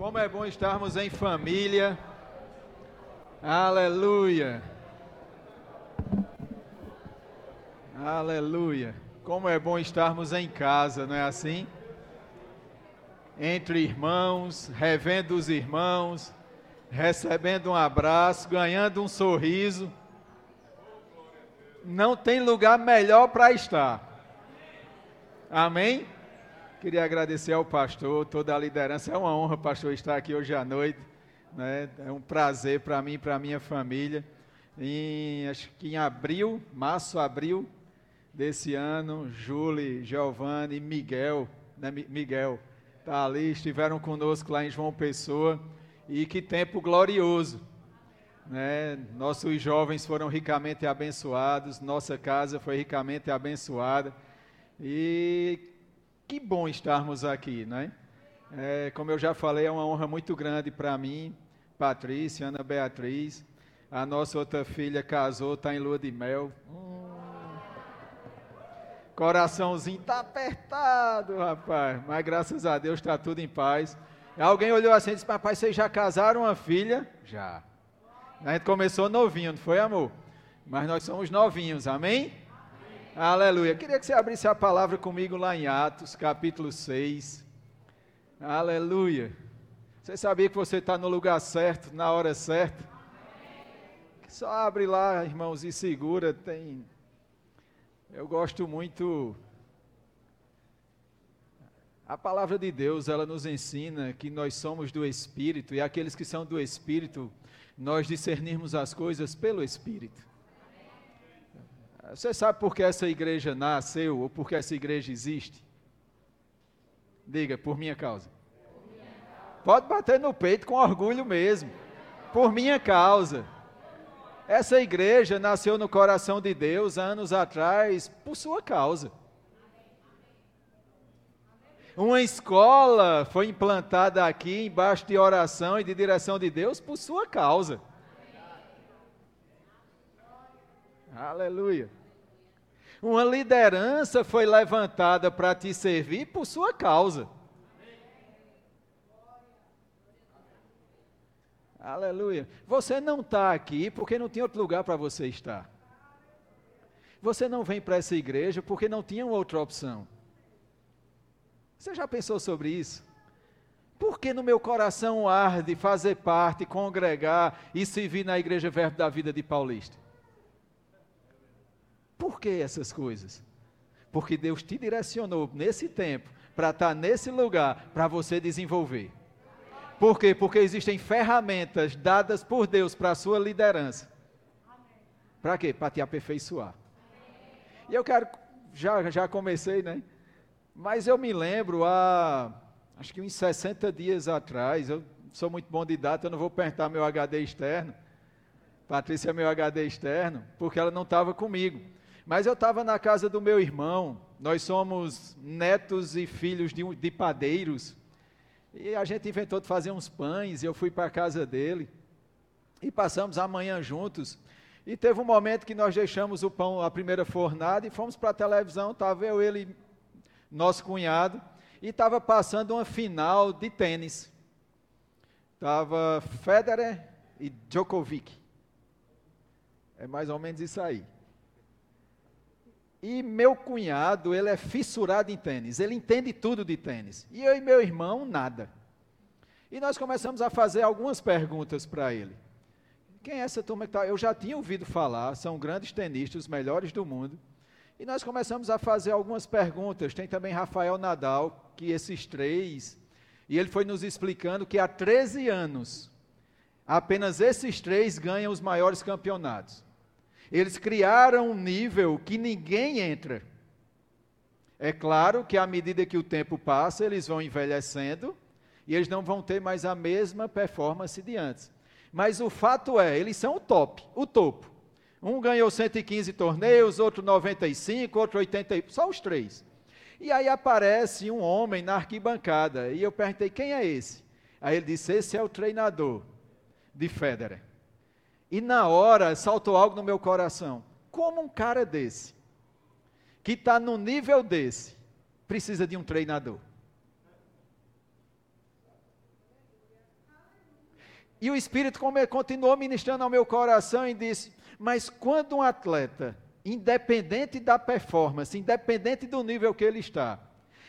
Como é bom estarmos em família. Aleluia. Aleluia. Como é bom estarmos em casa, não é assim? Entre irmãos, revendo os irmãos, recebendo um abraço, ganhando um sorriso. Não tem lugar melhor para estar. Amém? Queria agradecer ao pastor, toda a liderança. É uma honra, pastor, estar aqui hoje à noite. Né? É um prazer para mim e para minha família. Em, acho que em abril, março, abril desse ano, Julie, Giovanni e Miguel, né? Miguel, tá ali, estiveram conosco lá em João Pessoa. E que tempo glorioso. Né? Nossos jovens foram ricamente abençoados, nossa casa foi ricamente abençoada. E que bom estarmos aqui, né? É, como eu já falei, é uma honra muito grande para mim, Patrícia, Ana Beatriz. A nossa outra filha casou, está em lua de mel. Hum. Coraçãozinho está apertado, rapaz. Mas graças a Deus está tudo em paz. Alguém olhou assim e disse: Papai, vocês já casaram uma filha? Já. A gente começou novinho, não foi, amor? Mas nós somos novinhos, amém? Aleluia. Queria que você abrisse a palavra comigo lá em Atos, capítulo 6. Aleluia. Você sabia que você está no lugar certo, na hora certa? Só abre lá, irmãos, e segura. Tem. Eu gosto muito. A palavra de Deus, ela nos ensina que nós somos do Espírito e aqueles que são do Espírito, nós discernirmos as coisas pelo Espírito. Você sabe por que essa igreja nasceu ou por que essa igreja existe? Diga, por minha causa. Pode bater no peito com orgulho mesmo. Por minha causa. Essa igreja nasceu no coração de Deus anos atrás por sua causa. Uma escola foi implantada aqui embaixo de oração e de direção de Deus por sua causa. Aleluia. Uma liderança foi levantada para te servir por sua causa. Aleluia. Você não está aqui porque não tinha outro lugar para você estar. Você não vem para essa igreja porque não tinha outra opção. Você já pensou sobre isso? Por que no meu coração arde fazer parte, congregar e servir na Igreja Verbo da Vida de Paulista? Por que essas coisas? Porque Deus te direcionou nesse tempo para estar nesse lugar para você desenvolver. Por quê? Porque existem ferramentas dadas por Deus para a sua liderança. Para quê? Para te aperfeiçoar. E eu quero, já, já comecei, né? Mas eu me lembro há, acho que uns 60 dias atrás, eu sou muito bom de data, eu não vou perguntar meu HD externo. Patrícia é meu HD externo, porque ela não estava comigo. Mas eu estava na casa do meu irmão, nós somos netos e filhos de, de padeiros, e a gente inventou de fazer uns pães, e eu fui para a casa dele, e passamos a manhã juntos. E teve um momento que nós deixamos o pão, a primeira fornada, e fomos para a televisão, estava eu, ele, nosso cunhado, e estava passando uma final de tênis. Estava Federer e Djokovic. É mais ou menos isso aí. E meu cunhado, ele é fissurado em tênis, ele entende tudo de tênis. E eu e meu irmão, nada. E nós começamos a fazer algumas perguntas para ele. Quem é essa turma que está? Eu já tinha ouvido falar, são grandes tenistas, os melhores do mundo. E nós começamos a fazer algumas perguntas. Tem também Rafael Nadal, que esses três, e ele foi nos explicando que há 13 anos, apenas esses três ganham os maiores campeonatos. Eles criaram um nível que ninguém entra. É claro que à medida que o tempo passa, eles vão envelhecendo e eles não vão ter mais a mesma performance de antes. Mas o fato é, eles são o top, o topo. Um ganhou 115 torneios, outro 95, outro 80, só os três. E aí aparece um homem na arquibancada, e eu perguntei, quem é esse? Aí ele disse, esse é o treinador de Federer. E na hora saltou algo no meu coração. Como um cara desse, que está no nível desse, precisa de um treinador? E o Espírito continuou ministrando ao meu coração e disse: Mas quando um atleta, independente da performance, independente do nível que ele está,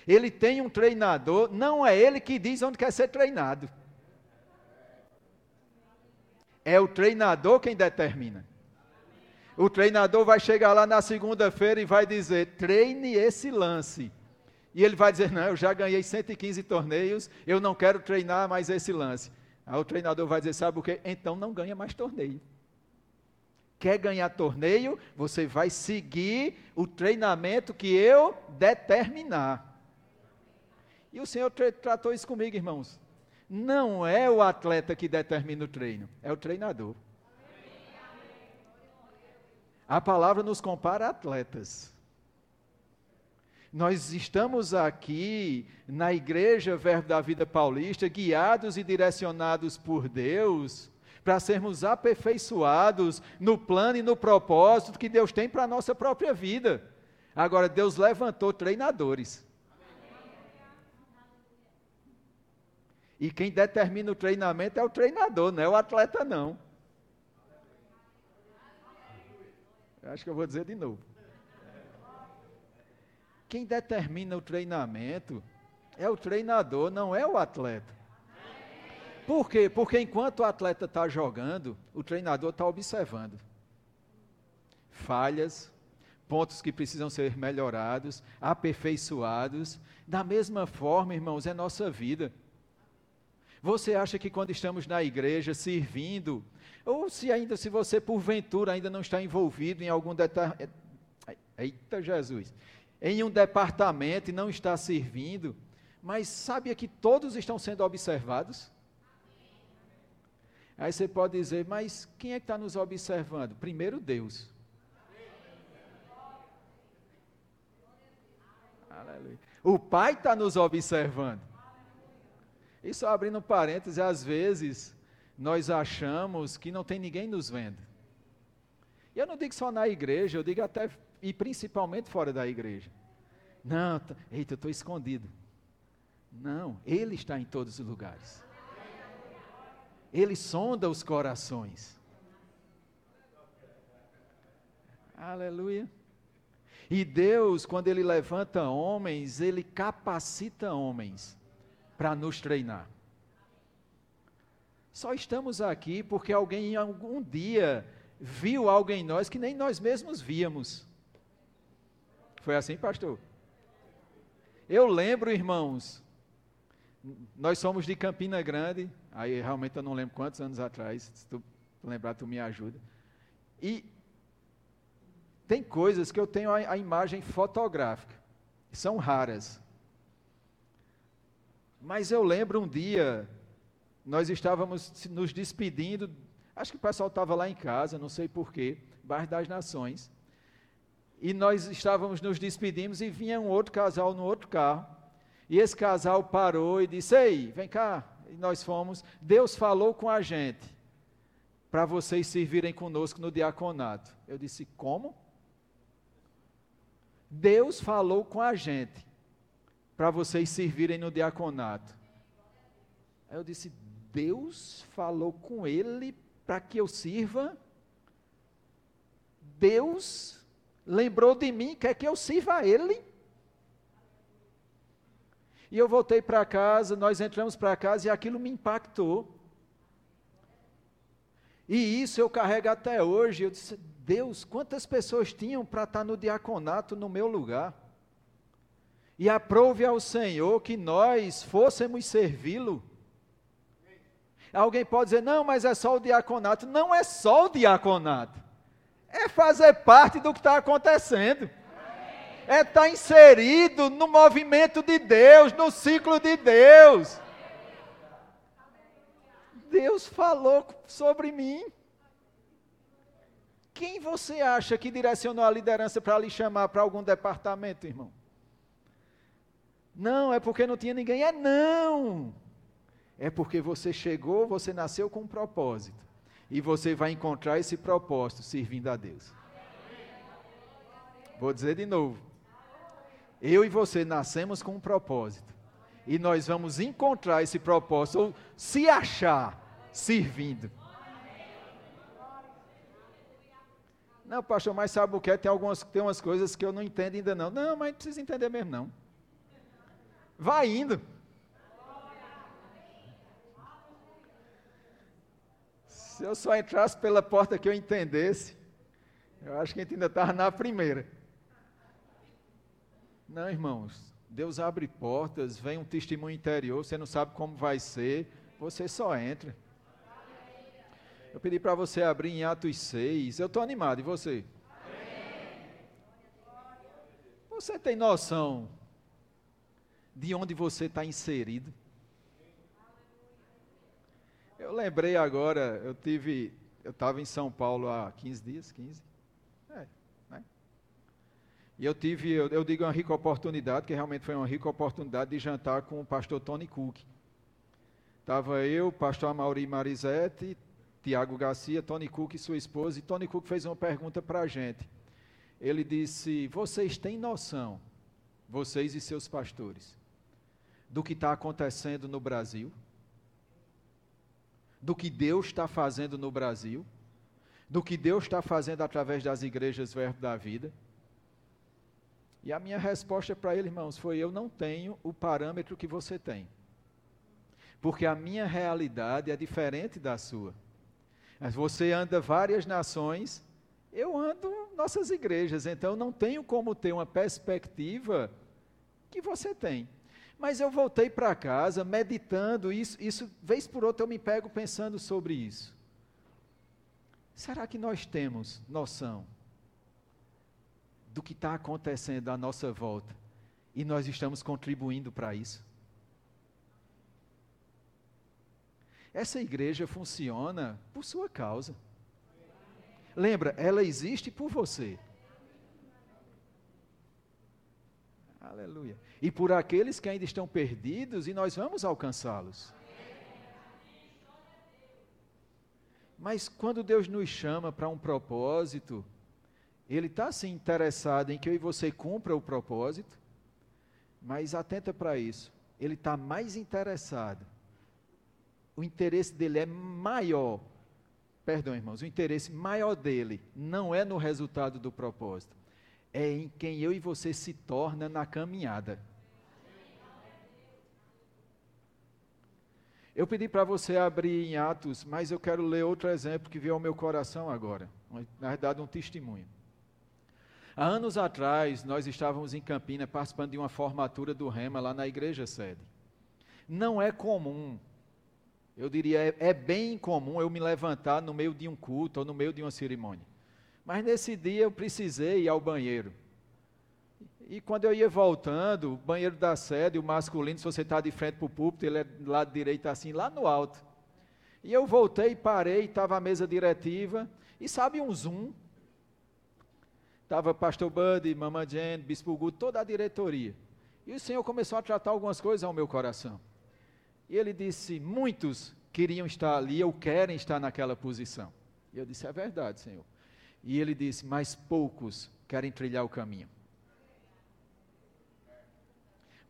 ele tem um treinador, não é ele que diz onde quer ser treinado. É o treinador quem determina. O treinador vai chegar lá na segunda-feira e vai dizer: treine esse lance. E ele vai dizer: não, eu já ganhei 115 torneios, eu não quero treinar mais esse lance. Aí o treinador vai dizer: sabe o quê? Então não ganha mais torneio. Quer ganhar torneio? Você vai seguir o treinamento que eu determinar. E o Senhor tratou isso comigo, irmãos. Não é o atleta que determina o treino, é o treinador. A palavra nos compara a atletas. Nós estamos aqui na Igreja Verbo da Vida Paulista, guiados e direcionados por Deus, para sermos aperfeiçoados no plano e no propósito que Deus tem para a nossa própria vida. Agora, Deus levantou treinadores. E quem determina o treinamento é o treinador, não é o atleta, não. Acho que eu vou dizer de novo. Quem determina o treinamento é o treinador, não é o atleta. Por quê? Porque enquanto o atleta está jogando, o treinador está observando falhas, pontos que precisam ser melhorados, aperfeiçoados. Da mesma forma, irmãos, é nossa vida. Você acha que quando estamos na igreja servindo, ou se ainda se você porventura ainda não está envolvido em algum detalhe, eita Jesus, em um departamento e não está servindo, mas sabia que todos estão sendo observados? Aí você pode dizer, mas quem é que está nos observando? Primeiro Deus. Aleluia. O Pai está nos observando. E só abrindo parênteses, às vezes nós achamos que não tem ninguém nos vendo. E eu não digo só na igreja, eu digo até e principalmente fora da igreja. Não, eita, eu estou escondido. Não, Ele está em todos os lugares. Ele sonda os corações. Aleluia. E Deus, quando Ele levanta homens, Ele capacita homens para nos treinar. Só estamos aqui porque alguém algum dia viu algo em nós que nem nós mesmos víamos. Foi assim, pastor? Eu lembro, irmãos, nós somos de Campina Grande, aí realmente eu não lembro quantos anos atrás, se tu lembrar, tu me ajuda. E tem coisas que eu tenho a, a imagem fotográfica, são raras. Mas eu lembro um dia, nós estávamos nos despedindo, acho que o pessoal estava lá em casa, não sei porquê, Bairro das Nações, e nós estávamos nos despedimos e vinha um outro casal no outro carro. E esse casal parou e disse: Ei, vem cá. E nós fomos. Deus falou com a gente para vocês servirem conosco no diaconato. Eu disse: Como? Deus falou com a gente para vocês servirem no diaconato. Aí eu disse: Deus falou com ele para que eu sirva? Deus lembrou de mim, quer que eu sirva a Ele. E eu voltei para casa, nós entramos para casa e aquilo me impactou. E isso eu carrego até hoje. Eu disse, Deus, quantas pessoas tinham para estar no diaconato no meu lugar? E aprove ao Senhor que nós fôssemos servi-lo. Alguém pode dizer, não, mas é só o diaconato. Não é só o diaconato é fazer parte do que está acontecendo. É estar tá inserido no movimento de Deus, no ciclo de Deus. Deus falou sobre mim. Quem você acha que direcionou a liderança para lhe chamar para algum departamento, irmão? Não, é porque não tinha ninguém. É não. É porque você chegou, você nasceu com um propósito e você vai encontrar esse propósito servindo a Deus. Vou dizer de novo. Eu e você nascemos com um propósito. E nós vamos encontrar esse propósito, ou se achar servindo. Não, pastor, mas sabe o que é? Tem, algumas, tem umas coisas que eu não entendo ainda não. Não, mas não precisa entender mesmo não. Vai indo. Se eu só entrasse pela porta que eu entendesse, eu acho que a gente ainda estava na primeira. Não, irmãos, Deus abre portas, vem um testemunho interior, você não sabe como vai ser, você só entra. Eu pedi para você abrir em Atos 6. Eu estou animado, e você? Você tem noção de onde você está inserido? Eu lembrei agora, eu tive, eu estava em São Paulo há 15 dias, 15. É, né? E eu tive, eu, eu, digo uma rica oportunidade, que realmente foi uma rica oportunidade de jantar com o pastor Tony Cook. Estava eu, pastor Amaury Marizete, Tiago Garcia, Tony Cook e sua esposa, e Tony Cook fez uma pergunta para a gente. Ele disse: Vocês têm noção, vocês e seus pastores, do que está acontecendo no Brasil? do que Deus está fazendo no Brasil, do que Deus está fazendo através das igrejas Verbo da Vida. E a minha resposta para ele, irmãos, foi: eu não tenho o parâmetro que você tem. Porque a minha realidade é diferente da sua. Mas você anda várias nações, eu ando nossas igrejas, então não tenho como ter uma perspectiva que você tem. Mas eu voltei para casa meditando isso, isso, vez por outra eu me pego pensando sobre isso. Será que nós temos noção do que está acontecendo à nossa volta e nós estamos contribuindo para isso? Essa igreja funciona por sua causa. Lembra, ela existe por você. Aleluia. E por aqueles que ainda estão perdidos, e nós vamos alcançá-los. Mas quando Deus nos chama para um propósito, Ele está sim interessado em que eu e você cumpra o propósito, mas atenta para isso, Ele está mais interessado. O interesse dele é maior. Perdão, irmãos, o interesse maior dele não é no resultado do propósito, é em quem eu e você se torna na caminhada. Eu pedi para você abrir em Atos, mas eu quero ler outro exemplo que veio ao meu coração agora. Na verdade, um testemunho. Há anos atrás, nós estávamos em Campina participando de uma formatura do Rema lá na igreja sede. Não é comum, eu diria, é, é bem comum eu me levantar no meio de um culto ou no meio de uma cerimônia. Mas nesse dia eu precisei ir ao banheiro. E quando eu ia voltando, o banheiro da sede, o masculino, se você está de frente para o púlpito, ele é do lado direito assim, lá no alto. E eu voltei, parei, estava a mesa diretiva, e sabe um zoom? Estava pastor Buddy, Mama Jane, Bispo Guto, toda a diretoria. E o Senhor começou a tratar algumas coisas ao meu coração. E ele disse: muitos queriam estar ali ou querem estar naquela posição. E eu disse: é verdade, Senhor. E ele disse: Mas poucos querem trilhar o caminho.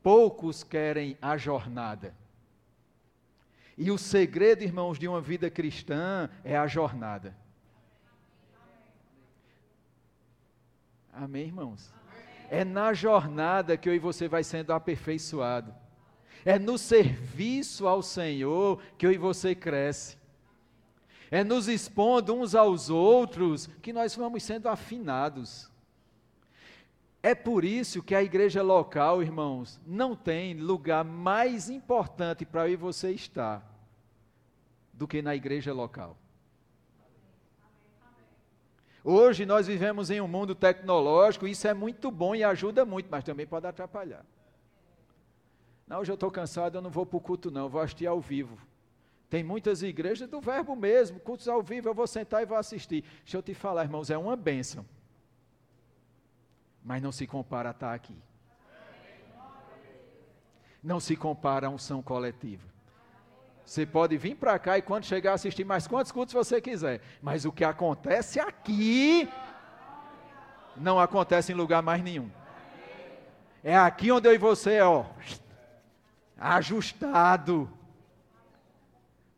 Poucos querem a jornada. E o segredo, irmãos, de uma vida cristã é a jornada. Amém, irmãos? É na jornada que eu e você vai sendo aperfeiçoado. É no serviço ao Senhor que eu e você cresce é nos expondo uns aos outros que nós vamos sendo afinados. É por isso que a igreja local, irmãos, não tem lugar mais importante para eu e você estar do que na igreja local. Hoje nós vivemos em um mundo tecnológico, isso é muito bom e ajuda muito, mas também pode atrapalhar. Não, hoje eu estou cansado, eu não vou para o culto, não, eu vou assistir ao vivo. Tem muitas igrejas do verbo mesmo, cultos ao vivo, eu vou sentar e vou assistir. Deixa eu te falar, irmãos, é uma bênção. Mas não se compara a estar aqui. Não se compara a unção coletiva. Você pode vir para cá e quando chegar assistir mais quantos cultos você quiser. Mas o que acontece aqui não acontece em lugar mais nenhum. É aqui onde eu e você, ó, ajustado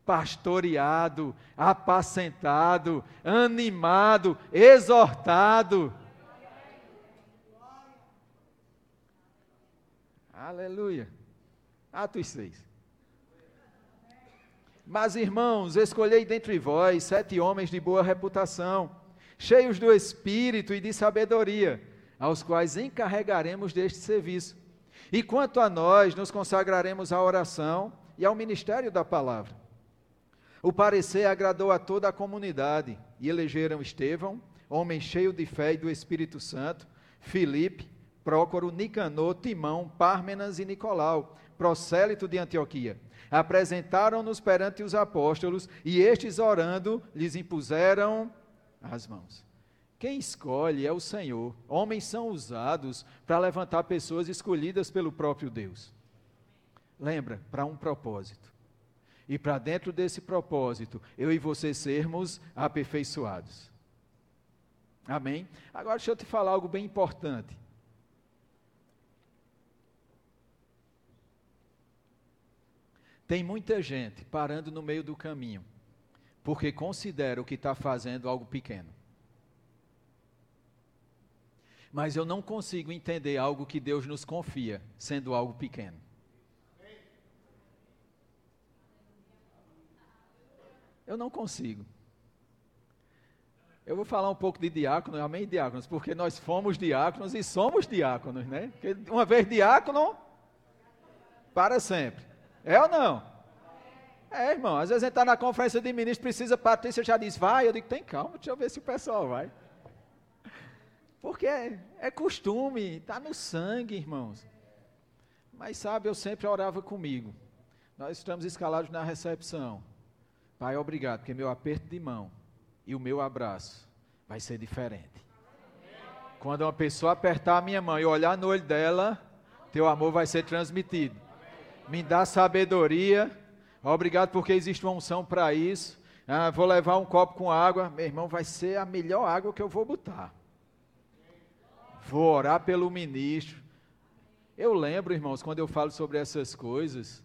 pastoreado, apacentado, animado, exortado. Aleluia. Atos 6. Mas, irmãos, escolhei dentre vós sete homens de boa reputação, cheios do espírito e de sabedoria, aos quais encarregaremos deste serviço. E quanto a nós, nos consagraremos à oração e ao ministério da palavra. O parecer agradou a toda a comunidade, e elegeram Estevão, homem cheio de fé e do Espírito Santo, Filipe, Prócoro, Nicanor, Timão, Pármenas e Nicolau, prosélito de Antioquia apresentaram-nos perante os apóstolos e estes, orando, lhes impuseram as mãos. Quem escolhe é o Senhor. Homens são usados para levantar pessoas escolhidas pelo próprio Deus. Lembra, para um propósito. E para dentro desse propósito, eu e você sermos aperfeiçoados. Amém? Agora deixa eu te falar algo bem importante. Tem muita gente parando no meio do caminho, porque considera o que está fazendo algo pequeno. Mas eu não consigo entender algo que Deus nos confia sendo algo pequeno. Eu não consigo. Eu vou falar um pouco de diácono, amém, diáconos, porque nós fomos diáconos e somos diáconos, né? Porque uma vez diácono, para sempre. É ou não? É, irmão. Às vezes a gente está na conferência de ministros, precisa, Patrícia já diz, vai. Eu digo, tem calma, deixa eu ver se o pessoal vai. Porque é, é costume, está no sangue, irmãos. Mas sabe, eu sempre orava comigo. Nós estamos escalados na recepção. Pai, obrigado, porque meu aperto de mão e o meu abraço vai ser diferente. Quando uma pessoa apertar a minha mão e olhar no olho dela, teu amor vai ser transmitido me dá sabedoria. Obrigado porque existe uma unção para isso. Ah, vou levar um copo com água. Meu irmão, vai ser a melhor água que eu vou botar. Vou orar pelo ministro. Eu lembro, irmãos, quando eu falo sobre essas coisas,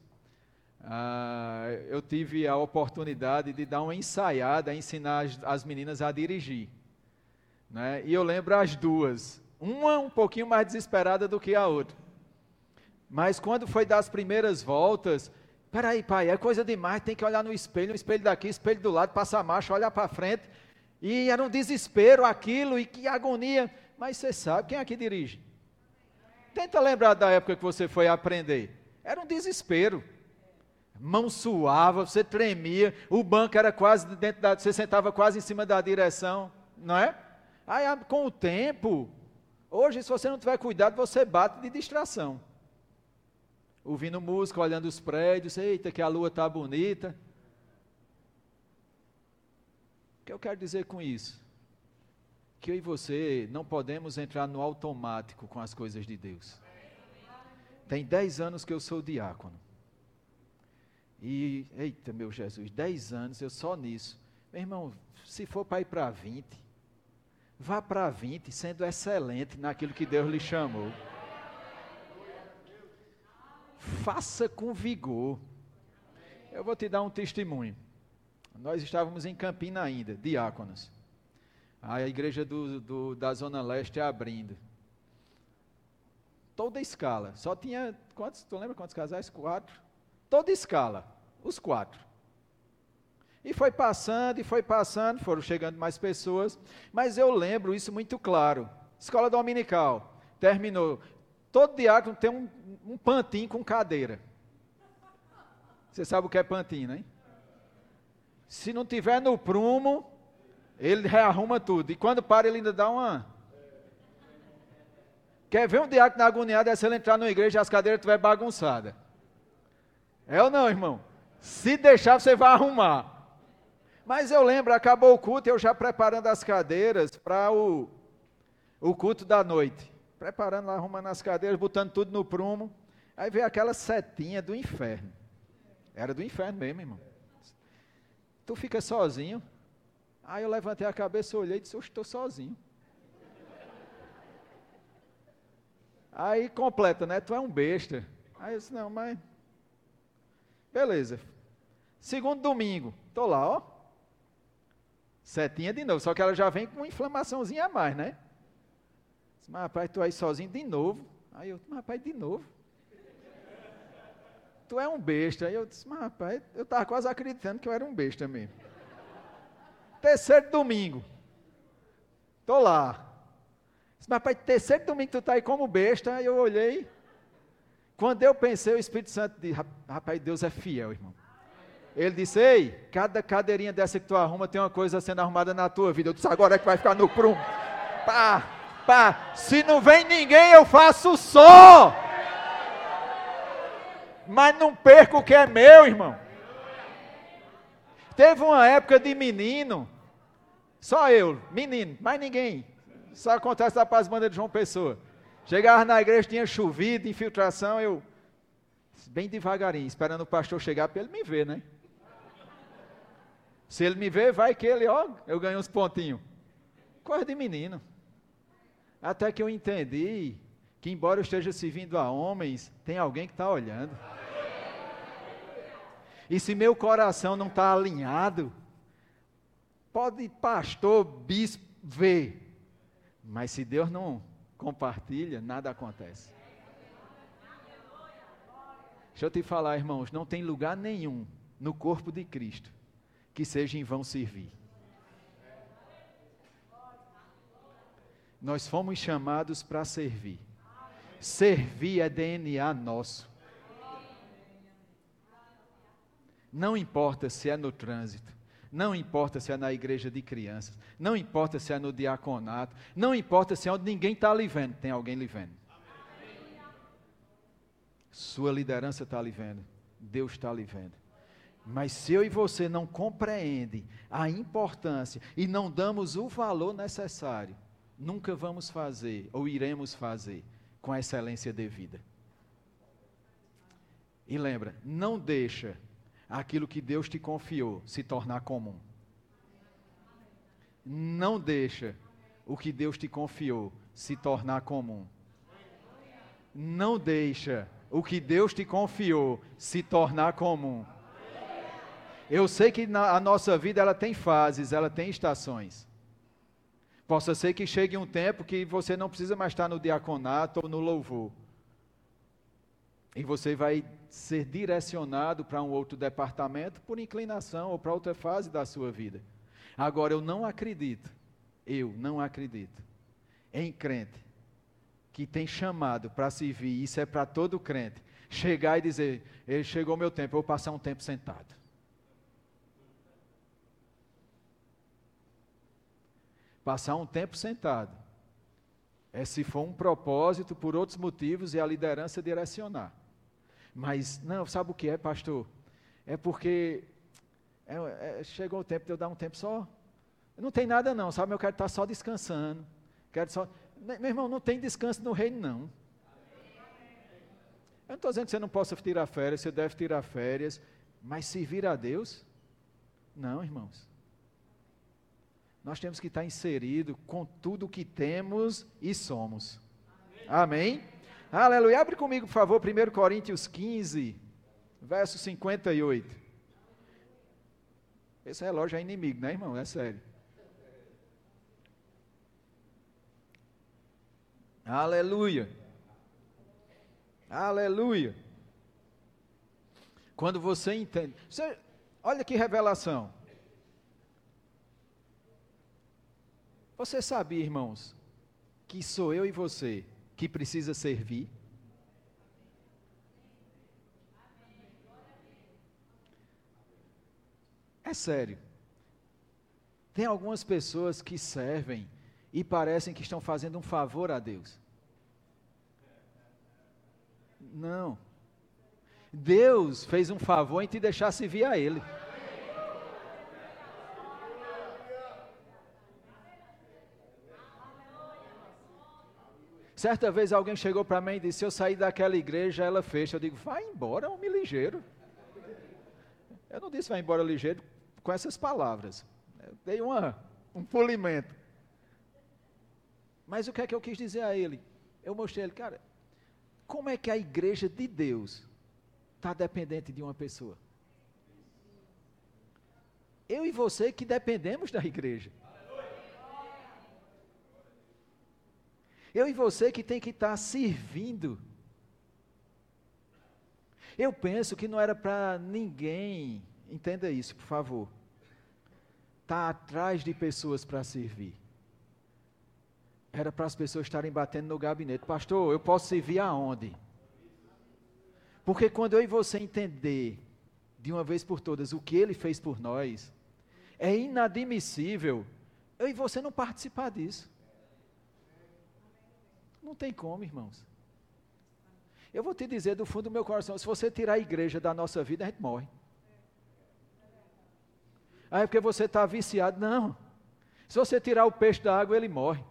ah, eu tive a oportunidade de dar uma ensaiada, ensinar as, as meninas a dirigir. Né? E eu lembro as duas, uma um pouquinho mais desesperada do que a outra. Mas quando foi das primeiras voltas, peraí, pai, é coisa demais, tem que olhar no espelho, no espelho daqui, espelho do lado, passar marcha, olhar para frente. E era um desespero aquilo, e que agonia. Mas você sabe, quem aqui dirige? Tenta lembrar da época que você foi aprender. Era um desespero. Mão suava, você tremia, o banco era quase dentro da. Você sentava quase em cima da direção, não é? Aí com o tempo, hoje, se você não tiver cuidado, você bate de distração ouvindo música, olhando os prédios, eita, que a lua está bonita. O que eu quero dizer com isso? Que eu e você não podemos entrar no automático com as coisas de Deus. Tem dez anos que eu sou diácono. E, eita, meu Jesus, dez anos eu só nisso. Meu irmão, se for para ir para 20, vá para 20 sendo excelente naquilo que Deus lhe chamou faça com vigor. Eu vou te dar um testemunho. Nós estávamos em Campina ainda, diáconos. A igreja do, do, da Zona Leste abrindo. Toda escala. Só tinha. Quantos? Tu lembra quantos casais? Quatro. Toda escala. Os quatro. E foi passando, e foi passando, foram chegando mais pessoas. Mas eu lembro isso muito claro. Escola dominical. Terminou. Todo diácono tem um, um pantinho com cadeira. Você sabe o que é pantinho, né? Se não tiver no prumo, ele rearruma tudo. E quando para, ele ainda dá uma. Quer ver um diácono agoniado é se ele entrar na igreja e as cadeiras estiverem bagunçadas. É ou não, irmão? Se deixar, você vai arrumar. Mas eu lembro, acabou o culto, eu já preparando as cadeiras para o, o culto da noite preparando lá, arrumando as cadeiras, botando tudo no prumo. Aí veio aquela setinha do inferno. Era do inferno mesmo, irmão. Tu fica sozinho. Aí eu levantei a cabeça, olhei e disse, eu estou sozinho. Aí completa, né? Tu é um besta. Aí eu disse, não, mas. Beleza. Segundo domingo, estou lá, ó. Setinha de novo, só que ela já vem com uma inflamaçãozinha a mais, né? Mas rapaz, tu aí sozinho de novo. Aí eu, mas rapaz, de novo. Tu é um besta. Aí eu disse, mas rapaz, eu estava quase acreditando que eu era um besta mesmo. Terceiro domingo. Estou lá. Disse, mas rapaz, terceiro domingo tu está aí como besta. Aí eu olhei. Quando eu pensei, o Espírito Santo disse, rapaz, Deus é fiel, irmão. Ele disse: Ei, cada cadeirinha dessa que tu arruma tem uma coisa sendo arrumada na tua vida. Eu disse: Agora é que vai ficar no prumo. Pá, pá. Se não vem ninguém, eu faço só. Mas não perco o que é meu, irmão. Teve uma época de menino, só eu, menino, mais ninguém. Só acontece da paz banda de João Pessoa. Chegava na igreja, tinha chovido, infiltração, eu bem devagarinho, esperando o pastor chegar para ele me ver, né? Se ele me ver, vai que ele, ó, eu ganho uns pontinhos. Coisa de menino. Até que eu entendi que, embora eu esteja servindo a homens, tem alguém que está olhando. E se meu coração não está alinhado, pode pastor, bispo ver. Mas se Deus não compartilha, nada acontece. Deixa eu te falar, irmãos, não tem lugar nenhum no corpo de Cristo que seja em vão servir. Nós fomos chamados para servir. Servir é DNA nosso. Não importa se é no trânsito, não importa se é na igreja de crianças, não importa se é no diaconato, não importa se é onde ninguém está lhe vendo, tem alguém lhe vendo. Sua liderança está lhe vendo, Deus está lhe vendo. Mas se eu e você não compreendem a importância e não damos o valor necessário, nunca vamos fazer ou iremos fazer com a excelência devida. E lembra, não deixa aquilo que Deus te confiou se tornar comum. Não deixa o que Deus te confiou se tornar comum. Não deixa o que Deus te confiou se tornar comum. Eu sei que na, a nossa vida ela tem fases, ela tem estações. Possa ser que chegue um tempo que você não precisa mais estar no diaconato ou no louvor. E você vai ser direcionado para um outro departamento por inclinação ou para outra fase da sua vida. Agora, eu não acredito, eu não acredito em crente que tem chamado para servir, isso é para todo crente, chegar e dizer: chegou meu tempo, eu vou passar um tempo sentado. Passar um tempo sentado. É se for um propósito por outros motivos e a liderança direcionar. Mas, não, sabe o que é, pastor? É porque é, é, chegou o tempo de eu dar um tempo só. Não tem nada não, sabe? Eu quero estar só descansando. Quero só. Meu irmão, não tem descanso no reino, não. Eu não estou dizendo que você não possa tirar férias, você deve tirar férias, mas servir a Deus? Não, irmãos. Nós temos que estar inserido com tudo o que temos e somos. Amém? Amém? Aleluia. Abre comigo, por favor, 1 Coríntios 15, verso 58. Esse relógio é inimigo, né, irmão? É sério. Aleluia. Aleluia. Quando você entende. Você, olha que revelação. Você sabia, irmãos, que sou eu e você que precisa servir? É sério. Tem algumas pessoas que servem e parecem que estão fazendo um favor a Deus. Não. Deus fez um favor em te deixar servir a Ele. Certa vez alguém chegou para mim e disse: Se eu sair daquela igreja, ela fecha. Eu digo: Vai embora, homem ligeiro. Eu não disse vai embora ligeiro com essas palavras. Eu dei uma, um polimento. Mas o que é que eu quis dizer a ele? Eu mostrei a ele, cara, como é que a igreja de Deus está dependente de uma pessoa? Eu e você que dependemos da igreja. Eu e você que tem que estar servindo. Eu penso que não era para ninguém, entenda isso, por favor, estar tá atrás de pessoas para servir. Era para as pessoas estarem batendo no gabinete. Pastor, eu posso servir aonde? Porque quando eu e você entender de uma vez por todas o que ele fez por nós, é inadmissível eu e você não participar disso. Não tem como, irmãos. Eu vou te dizer do fundo do meu coração: se você tirar a igreja da nossa vida, a gente morre. Ah, é porque você está viciado. Não. Se você tirar o peixe da água, ele morre.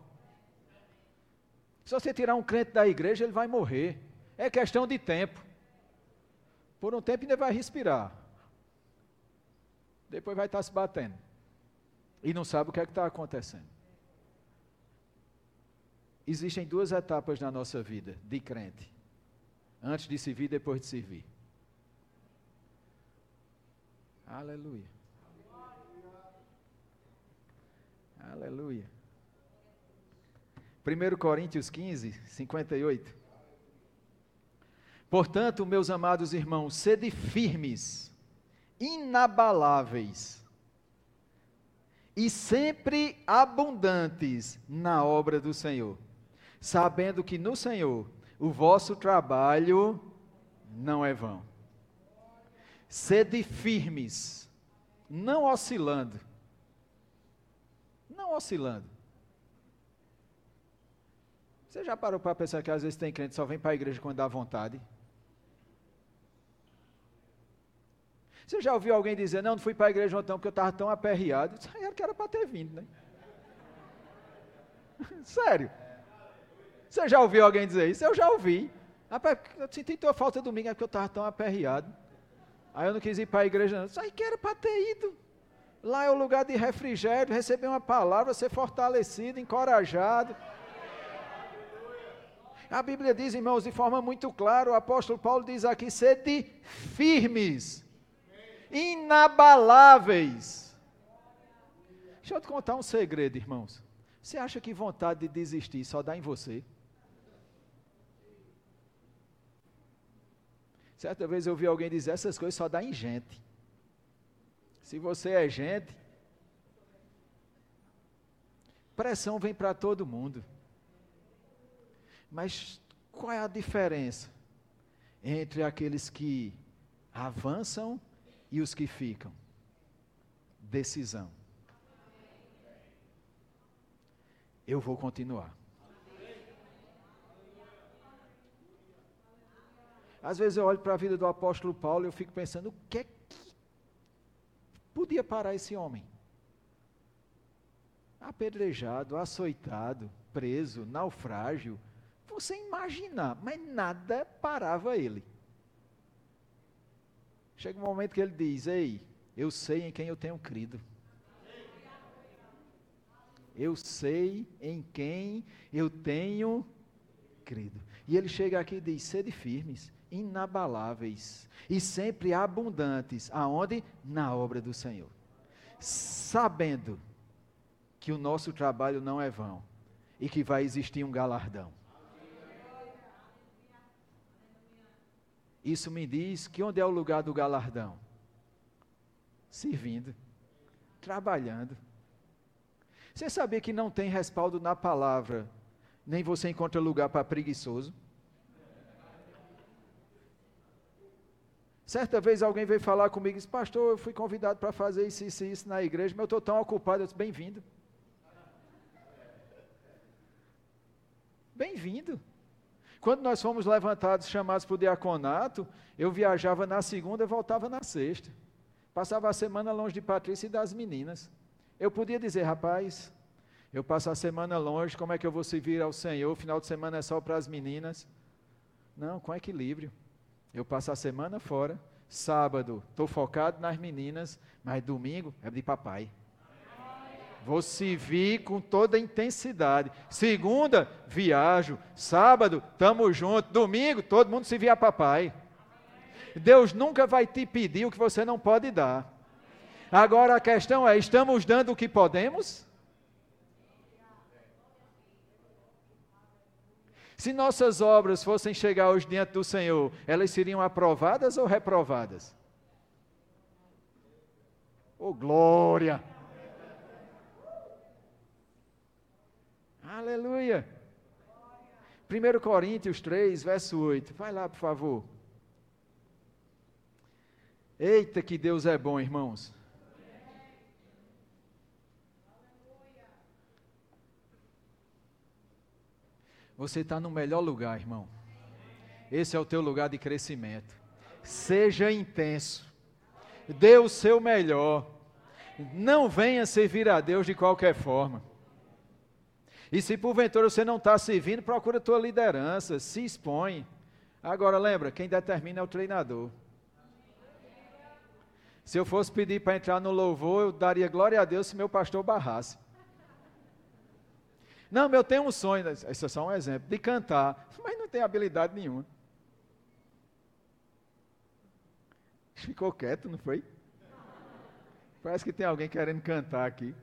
Se você tirar um crente da igreja, ele vai morrer. É questão de tempo. Por um tempo ainda vai respirar. Depois vai estar se batendo. E não sabe o que é que está acontecendo. Existem duas etapas na nossa vida de crente: antes de servir, depois de servir. Aleluia. Aleluia. 1 Coríntios 15, 58. Portanto, meus amados irmãos, sede firmes, inabaláveis e sempre abundantes na obra do Senhor sabendo que no Senhor o vosso trabalho não é vão. Sede firmes, não oscilando. Não oscilando. Você já parou para pensar que às vezes tem crente que só vem para a igreja quando dá vontade? Você já ouviu alguém dizer, não, não fui para a igreja ontem porque eu estava tão aperreado? Isso aí era que era para ter vindo, né? Sério. Você já ouviu alguém dizer isso? Eu já ouvi. Rapaz, eu senti tua falta domingo, é porque eu estava tão aperreado. Aí eu não quis ir para a igreja, não. Isso aí que era para ter ido. Lá é o lugar de refrigério, receber uma palavra, ser fortalecido, encorajado. A Bíblia diz, irmãos, de forma muito clara, o apóstolo Paulo diz aqui: sede firmes, inabaláveis. Deixa eu te contar um segredo, irmãos. Você acha que vontade de desistir só dá em você? Certa vez eu ouvi alguém dizer essas coisas só dá em gente. Se você é gente, pressão vem para todo mundo. Mas qual é a diferença entre aqueles que avançam e os que ficam? Decisão. Eu vou continuar. Às vezes eu olho para a vida do apóstolo Paulo e eu fico pensando, o que é que podia parar esse homem? Apedrejado, açoitado, preso, naufrágio. Você imaginar, mas nada parava ele. Chega um momento que ele diz: Ei, eu sei em quem eu tenho crido. Eu sei em quem eu tenho crido. E ele chega aqui e diz: Sede firmes, inabaláveis e sempre abundantes, aonde? Na obra do Senhor. Sabendo que o nosso trabalho não é vão e que vai existir um galardão. Isso me diz que onde é o lugar do galardão? Servindo, trabalhando. Você sabia que não tem respaldo na palavra, nem você encontra lugar para preguiçoso? Certa vez alguém veio falar comigo e disse, pastor, eu fui convidado para fazer isso, isso e isso na igreja, mas eu estou tão ocupado. Eu disse, bem-vindo. Bem-vindo. Quando nós fomos levantados, chamados para o diaconato, eu viajava na segunda e voltava na sexta. Passava a semana longe de Patrícia e das meninas. Eu podia dizer, rapaz, eu passo a semana longe, como é que eu vou servir ao Senhor? O final de semana é só para as meninas. Não, com equilíbrio. Eu passo a semana fora, sábado estou focado nas meninas, mas domingo é de papai. Vou servir com toda a intensidade. Segunda, viajo. Sábado, estamos juntos. Domingo, todo mundo se via papai. Deus nunca vai te pedir o que você não pode dar. Agora a questão é: estamos dando o que podemos? Se nossas obras fossem chegar hoje diante do Senhor, elas seriam aprovadas ou reprovadas? Oh, glória! Aleluia! 1 Coríntios 3, verso 8. Vai lá, por favor. Eita, que Deus é bom, irmãos. Você está no melhor lugar, irmão. Esse é o teu lugar de crescimento. Seja intenso. Dê o seu melhor. Não venha servir a Deus de qualquer forma. E se porventura você não está servindo, procura a tua liderança, se expõe. Agora lembra, quem determina é o treinador. Se eu fosse pedir para entrar no louvor, eu daria glória a Deus se meu pastor barrasse. Não, eu tenho um sonho, esse é só um exemplo, de cantar, mas não tem habilidade nenhuma. Ficou quieto, não foi? Parece que tem alguém querendo cantar aqui.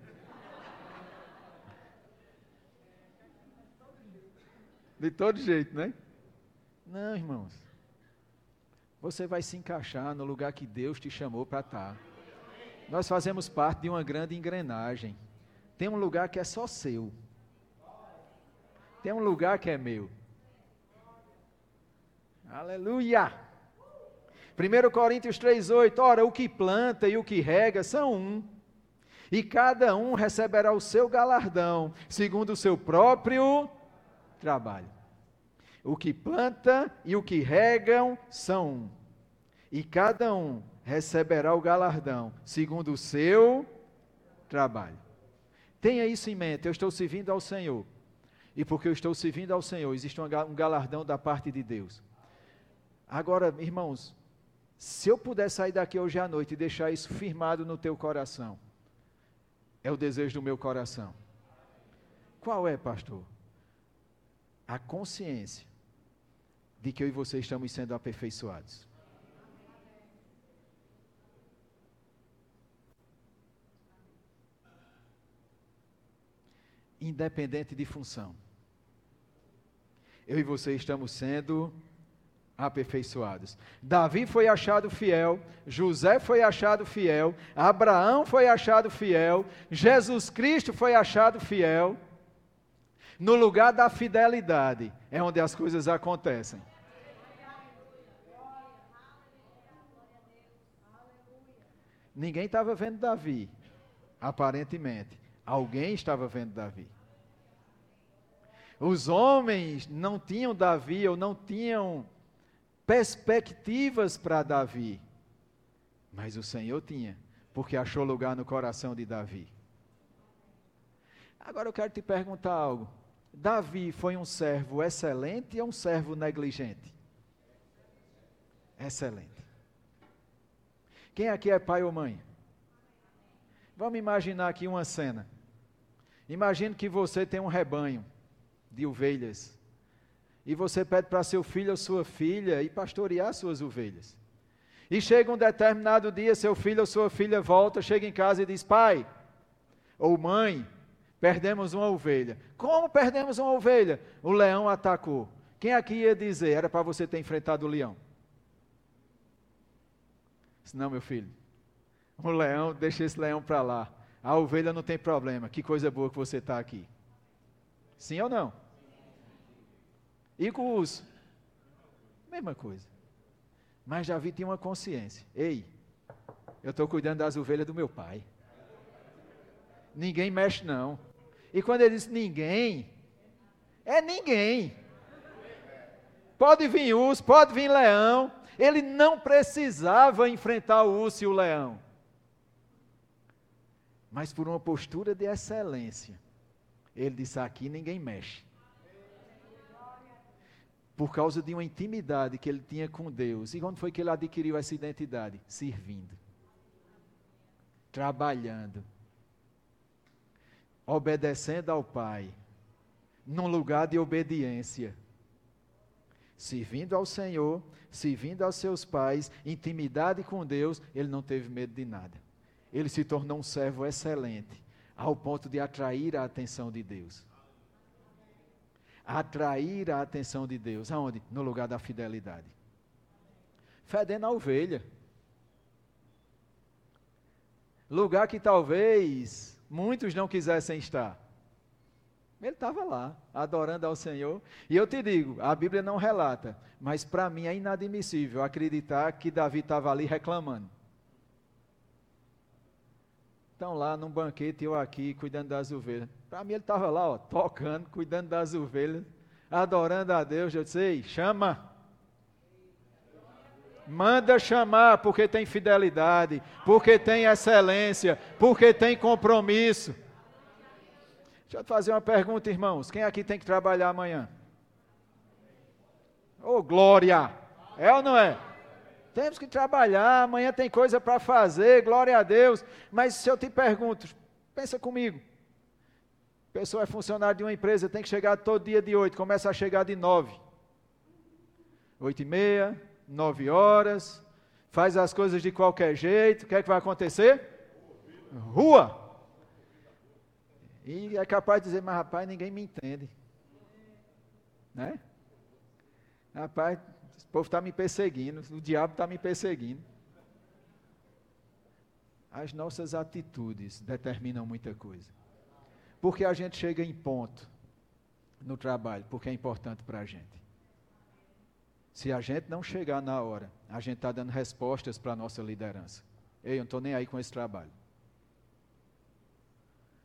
De todo jeito, né? Não, irmãos. Você vai se encaixar no lugar que Deus te chamou para estar. Nós fazemos parte de uma grande engrenagem. Tem um lugar que é só seu. Tem um lugar que é meu. Aleluia! 1 Coríntios 3,8: Ora, o que planta e o que rega são um, e cada um receberá o seu galardão, segundo o seu próprio trabalho. O que planta e o que regam são um, e cada um receberá o galardão, segundo o seu trabalho. Tenha isso em mente, eu estou servindo ao Senhor. E porque eu estou servindo ao Senhor, existe um galardão da parte de Deus. Agora, irmãos, se eu puder sair daqui hoje à noite e deixar isso firmado no teu coração, é o desejo do meu coração. Qual é, pastor? A consciência de que eu e você estamos sendo aperfeiçoados. Independente de função eu e você estamos sendo aperfeiçoados. Davi foi achado fiel, José foi achado fiel, Abraão foi achado fiel, Jesus Cristo foi achado fiel. No lugar da fidelidade é onde as coisas acontecem. Ninguém estava vendo Davi, aparentemente. Alguém estava vendo Davi. Os homens não tinham Davi ou não tinham perspectivas para Davi. Mas o Senhor tinha, porque achou lugar no coração de Davi. Agora eu quero te perguntar algo. Davi foi um servo excelente ou um servo negligente? Excelente. Quem aqui é pai ou mãe? Vamos imaginar aqui uma cena. Imagine que você tem um rebanho de ovelhas. E você pede para seu filho ou sua filha ir pastorear suas ovelhas. E chega um determinado dia, seu filho ou sua filha volta, chega em casa e diz: Pai ou mãe, perdemos uma ovelha. Como perdemos uma ovelha? O leão atacou. Quem aqui ia dizer? Era para você ter enfrentado o leão. Não, meu filho. O leão, deixa esse leão para lá. A ovelha não tem problema. Que coisa boa que você está aqui. Sim ou não? E com o uso? Mesma coisa. Mas Davi tinha uma consciência. Ei, eu estou cuidando das ovelhas do meu pai. Ninguém mexe, não. E quando ele disse ninguém, é ninguém. Pode vir urso, pode vir leão. Ele não precisava enfrentar o urso e o leão. Mas por uma postura de excelência, ele disse: aqui ninguém mexe por causa de uma intimidade que ele tinha com Deus. E onde foi que ele adquiriu essa identidade? Servindo, trabalhando, obedecendo ao Pai, num lugar de obediência, servindo ao Senhor, servindo aos seus pais, intimidade com Deus, ele não teve medo de nada. ele se tornou um servo excelente, ao ponto de atrair a atenção de Deus. Atrair a atenção de Deus. Aonde? No lugar da fidelidade. Fedendo a ovelha. Lugar que talvez muitos não quisessem estar. Ele estava lá, adorando ao Senhor. E eu te digo, a Bíblia não relata, mas para mim é inadmissível acreditar que Davi estava ali reclamando. Estão lá num banquete, eu aqui, cuidando das ovelhas. Para mim ele estava lá, ó, tocando, cuidando das ovelhas, adorando a Deus. Eu disse, ei, chama. Manda chamar, porque tem fidelidade, porque tem excelência, porque tem compromisso. Deixa eu fazer uma pergunta, irmãos. Quem aqui tem que trabalhar amanhã? Ô, oh, glória! É ou não é? Temos que trabalhar, amanhã tem coisa para fazer, glória a Deus. Mas se eu te pergunto, pensa comigo. Pessoa é funcionário de uma empresa, tem que chegar todo dia de oito, começa a chegar de nove. Oito e meia, nove horas, faz as coisas de qualquer jeito, o que é que vai acontecer? Rua! E é capaz de dizer, mas rapaz, ninguém me entende. Né? Rapaz, o povo está me perseguindo, o diabo está me perseguindo. As nossas atitudes determinam muita coisa. Porque a gente chega em ponto no trabalho, porque é importante para a gente. Se a gente não chegar na hora, a gente está dando respostas para a nossa liderança. Ei, eu não estou nem aí com esse trabalho.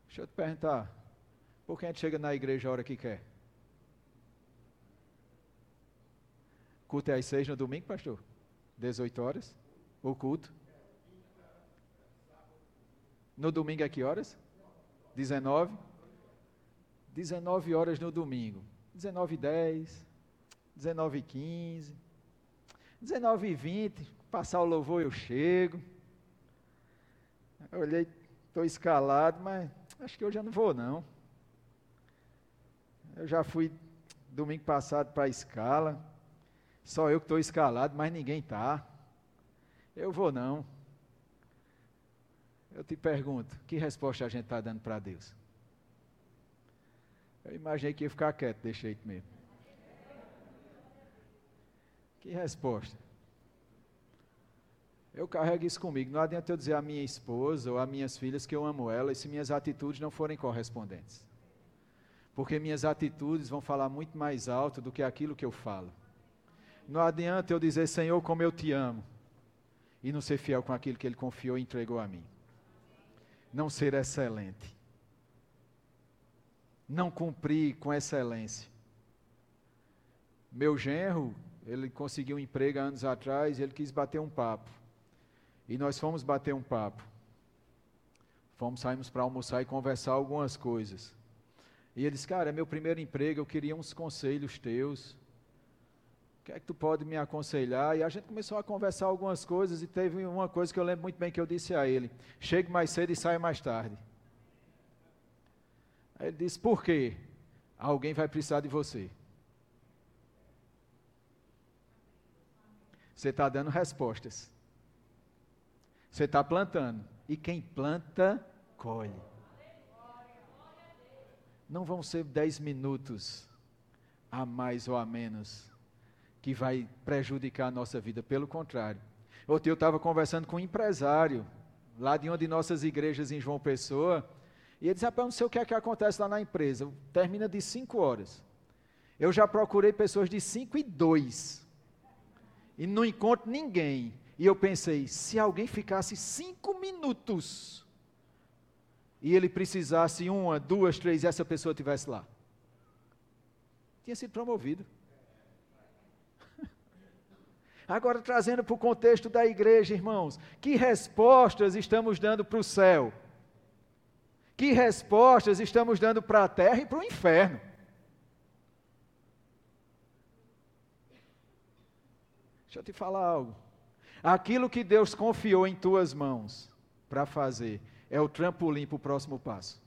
Deixa eu te perguntar, por que a gente chega na igreja a hora que quer? Culto é às seis no domingo, pastor? 18 horas? O culto? No domingo é que horas? 19? 19 horas no domingo. 19 e 10, 19 e 15, 19 e 20, passar o louvor eu chego. Eu olhei, estou escalado, mas acho que hoje eu não vou não. Eu já fui domingo passado para a escala. Só eu que estou escalado, mas ninguém está. Eu vou não. Eu te pergunto, que resposta a gente está dando para Deus? Eu imaginei que ia ficar quieto desse jeito mesmo. Que resposta? Eu carrego isso comigo. Não adianta eu dizer à minha esposa ou às minhas filhas que eu amo elas se minhas atitudes não forem correspondentes. Porque minhas atitudes vão falar muito mais alto do que aquilo que eu falo. Não adianta eu dizer, Senhor, como eu te amo, e não ser fiel com aquilo que Ele confiou e entregou a mim. Não ser excelente. Não cumprir com excelência. Meu genro, ele conseguiu um emprego há anos atrás e ele quis bater um papo. E nós fomos bater um papo. Fomos, saímos para almoçar e conversar algumas coisas. E ele disse, cara, é meu primeiro emprego, eu queria uns conselhos teus. Que é que tu pode me aconselhar? E a gente começou a conversar algumas coisas e teve uma coisa que eu lembro muito bem que eu disse a ele: chegue mais cedo e saia mais tarde. Aí ele disse: por quê? Alguém vai precisar de você. Você está dando respostas. Você está plantando. E quem planta, colhe. Não vão ser dez minutos a mais ou a menos que vai prejudicar a nossa vida. Pelo contrário. Ontem eu estava conversando com um empresário, lá de uma de nossas igrejas em João Pessoa, e ele disse, rapaz, não sei o que é que acontece lá na empresa. Termina de cinco horas. Eu já procurei pessoas de cinco e dois. E não encontro ninguém. E eu pensei, se alguém ficasse cinco minutos e ele precisasse uma, duas, três, e essa pessoa estivesse lá, tinha sido promovido. Agora, trazendo para o contexto da igreja, irmãos, que respostas estamos dando para o céu? Que respostas estamos dando para a terra e para o inferno? Deixa eu te falar algo. Aquilo que Deus confiou em tuas mãos para fazer é o trampolim para o próximo passo.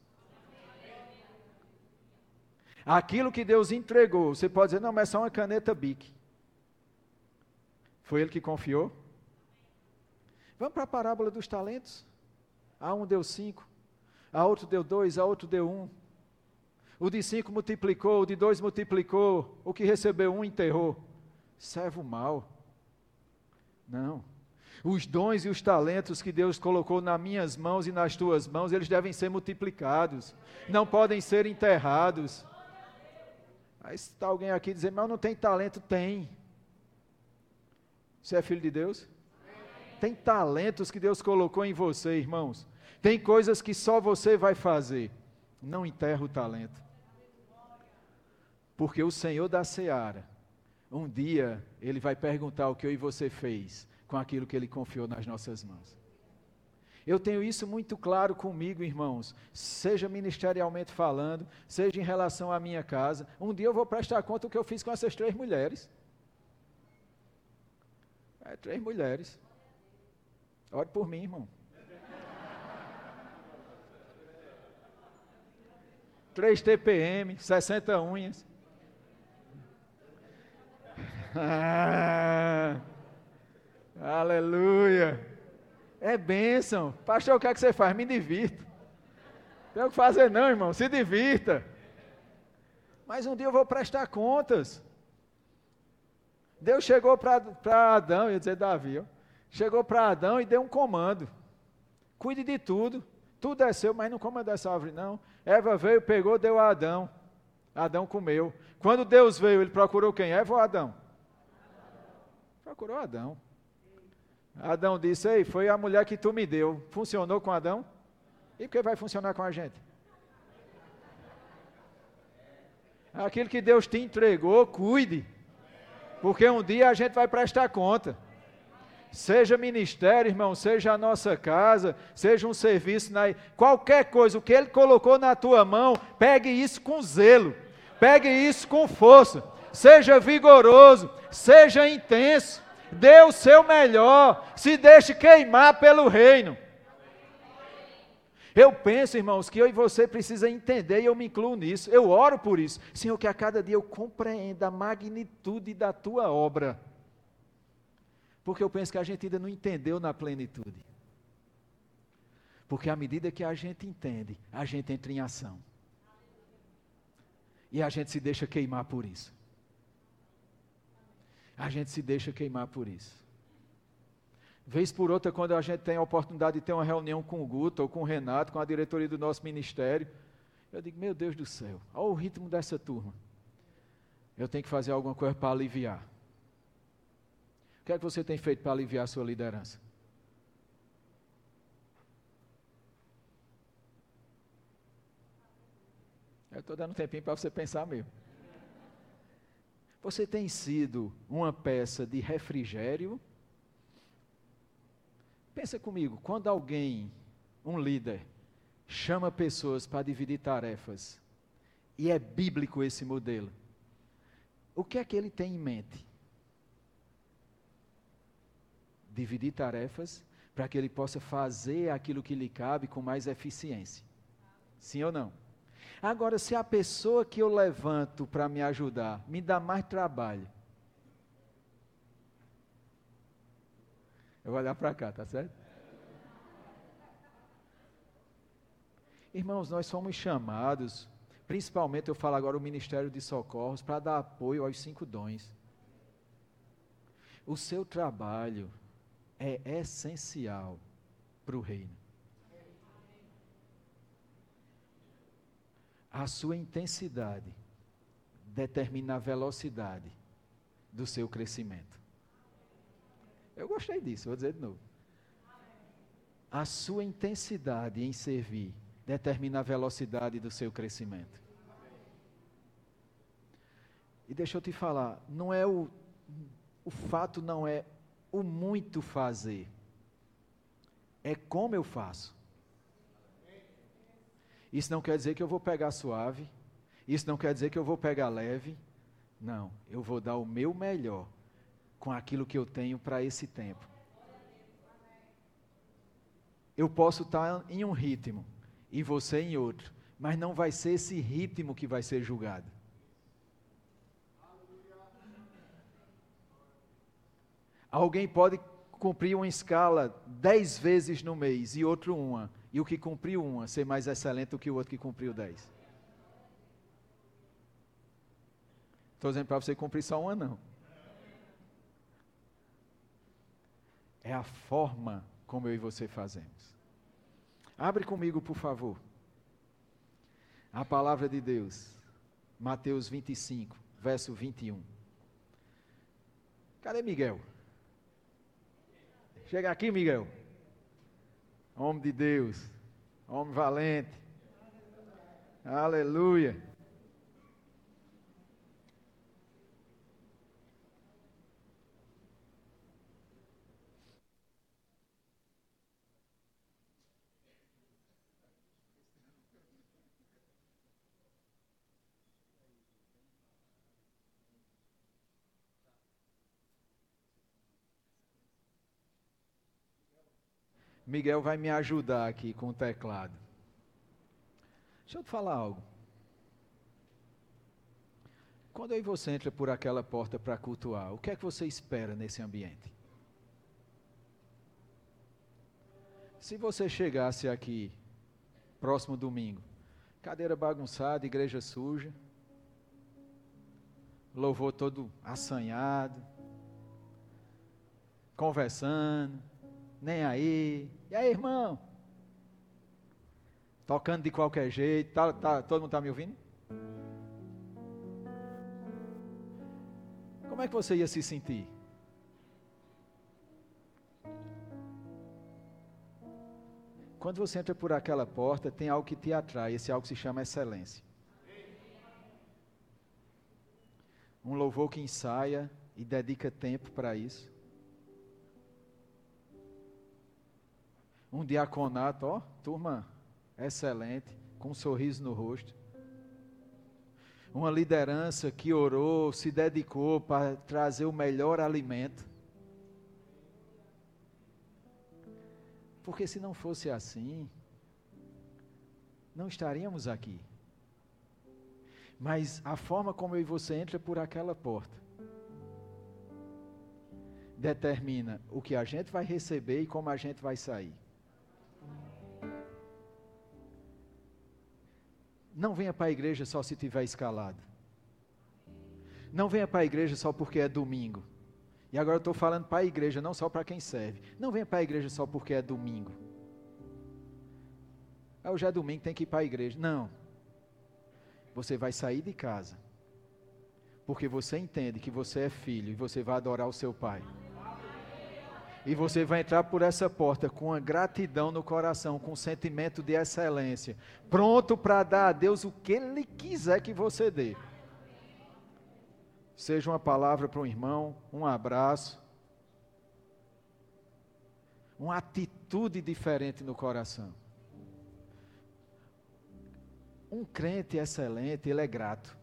Aquilo que Deus entregou, você pode dizer, não, mas é só uma caneta BIC. Foi Ele que confiou? Vamos para a parábola dos talentos? A um deu cinco, a outro deu dois, a outro deu um. O de cinco multiplicou, o de dois multiplicou, o que recebeu um enterrou. Servo mal. Não. Os dons e os talentos que Deus colocou nas minhas mãos e nas tuas mãos, eles devem ser multiplicados, não podem ser enterrados. Aí está alguém aqui dizendo, mas não tem talento? Tem. Você é filho de Deus? Tem talentos que Deus colocou em você, irmãos. Tem coisas que só você vai fazer. Não enterra o talento. Porque o Senhor da seara, um dia, Ele vai perguntar o que eu e você fez com aquilo que Ele confiou nas nossas mãos. Eu tenho isso muito claro comigo, irmãos, seja ministerialmente falando, seja em relação à minha casa. Um dia eu vou prestar conta do que eu fiz com essas três mulheres. É, três mulheres. Ore por mim, irmão. Três TPM, 60 unhas. Ah, aleluia. É bênção. Pastor, o que é que você faz? Me divirto. Tem o que fazer não, irmão. Se divirta. Mas um dia eu vou prestar contas. Deus chegou para Adão, ia dizer Davi, ó, chegou para Adão e deu um comando. Cuide de tudo. Tudo é seu, mas não coma dessa árvore, não. Eva veio, pegou, deu a Adão. Adão comeu. Quando Deus veio, ele procurou quem? Eva ou Adão? Procurou Adão. Adão disse: Ei, foi a mulher que tu me deu. Funcionou com Adão? E por que vai funcionar com a gente? Aquilo que Deus te entregou, cuide. Porque um dia a gente vai prestar conta. Seja ministério, irmão, seja a nossa casa, seja um serviço, na... qualquer coisa, o que Ele colocou na tua mão, pegue isso com zelo, pegue isso com força, seja vigoroso, seja intenso, dê o seu melhor, se deixe queimar pelo reino. Eu penso, irmãos, que eu e você precisa entender, e eu me incluo nisso. Eu oro por isso. Senhor, que a cada dia eu compreenda a magnitude da tua obra. Porque eu penso que a gente ainda não entendeu na plenitude. Porque à medida que a gente entende, a gente entra em ação. E a gente se deixa queimar por isso. A gente se deixa queimar por isso. Vez por outra, quando a gente tem a oportunidade de ter uma reunião com o Guto ou com o Renato, com a diretoria do nosso ministério, eu digo, meu Deus do céu, olha o ritmo dessa turma. Eu tenho que fazer alguma coisa para aliviar. O que é que você tem feito para aliviar a sua liderança? Eu estou dando um tempinho para você pensar mesmo. Você tem sido uma peça de refrigério Pensa comigo, quando alguém, um líder, chama pessoas para dividir tarefas, e é bíblico esse modelo, o que é que ele tem em mente? Dividir tarefas para que ele possa fazer aquilo que lhe cabe com mais eficiência. Sim ou não? Agora, se a pessoa que eu levanto para me ajudar me dá mais trabalho, Eu vou olhar para cá, tá certo? Irmãos, nós somos chamados, principalmente eu falo agora o Ministério de Socorros, para dar apoio aos cinco dons. O seu trabalho é essencial para o reino. A sua intensidade determina a velocidade do seu crescimento. Eu gostei disso, vou dizer de novo. A sua intensidade em servir determina a velocidade do seu crescimento. E deixa eu te falar, não é o o fato não é o muito fazer. É como eu faço. Isso não quer dizer que eu vou pegar suave, isso não quer dizer que eu vou pegar leve. Não, eu vou dar o meu melhor com aquilo que eu tenho para esse tempo. Eu posso estar em um ritmo e você em outro, mas não vai ser esse ritmo que vai ser julgado. Alguém pode cumprir uma escala dez vezes no mês e outro uma. e o que cumpriu uma ser mais excelente do que o outro que cumpriu dez. Estou dizendo para você cumprir só uma, não. É a forma como eu e você fazemos. Abre comigo, por favor. A palavra de Deus. Mateus 25, verso 21. Cadê Miguel? Chega aqui, Miguel. Homem de Deus. Homem valente. Aleluia. Miguel vai me ajudar aqui com o teclado. Deixa eu te falar algo. Quando aí você entra por aquela porta para cultuar, o que é que você espera nesse ambiente? Se você chegasse aqui, próximo domingo, cadeira bagunçada, igreja suja, louvor todo assanhado, conversando, nem aí. E aí, irmão? Tocando de qualquer jeito. Tá, tá, todo mundo está me ouvindo? Como é que você ia se sentir? Quando você entra por aquela porta, tem algo que te atrai. Esse algo se chama excelência. Um louvor que ensaia e dedica tempo para isso. Um diaconato, ó, turma excelente, com um sorriso no rosto. Uma liderança que orou, se dedicou para trazer o melhor alimento. Porque se não fosse assim, não estaríamos aqui. Mas a forma como eu e você entra por aquela porta determina o que a gente vai receber e como a gente vai sair. Não venha para a igreja só se tiver escalado. Não venha para a igreja só porque é domingo. E agora eu estou falando para a igreja, não só para quem serve. Não venha para a igreja só porque é domingo. Ah, hoje é domingo, tem que ir para a igreja. Não. Você vai sair de casa. Porque você entende que você é filho e você vai adorar o seu pai. E você vai entrar por essa porta com uma gratidão no coração, com um sentimento de excelência, pronto para dar a Deus o que Ele quiser que você dê. Seja uma palavra para um irmão, um abraço, uma atitude diferente no coração. Um crente excelente, ele é grato.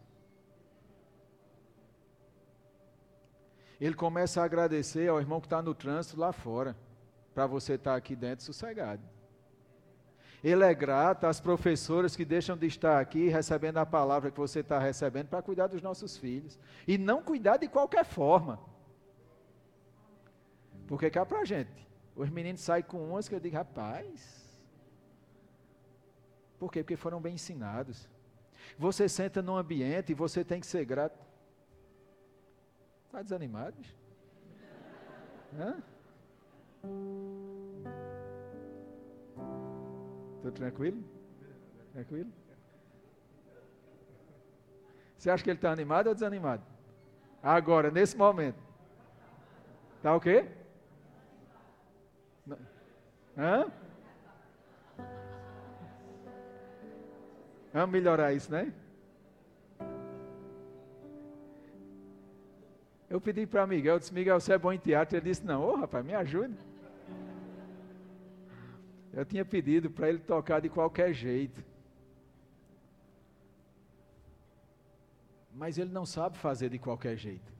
Ele começa a agradecer ao irmão que está no trânsito lá fora, para você estar tá aqui dentro sossegado. Ele é grato às professoras que deixam de estar aqui recebendo a palavra que você está recebendo para cuidar dos nossos filhos. E não cuidar de qualquer forma. Porque cá para a gente, os meninos saem com umas que eu digo, rapaz. Por quê? Porque foram bem ensinados. Você senta num ambiente e você tem que ser grato. Está desanimado? Hã? Tudo tranquilo? Tranquilo? Você acha que ele está animado ou desanimado? Agora, nesse momento. Está o quê? Hã? Vamos melhorar isso, né? Eu pedi para Miguel, eu disse, Miguel, você é bom em teatro? Ele disse, não, ô oh, rapaz, me ajude. Eu tinha pedido para ele tocar de qualquer jeito. Mas ele não sabe fazer de qualquer jeito.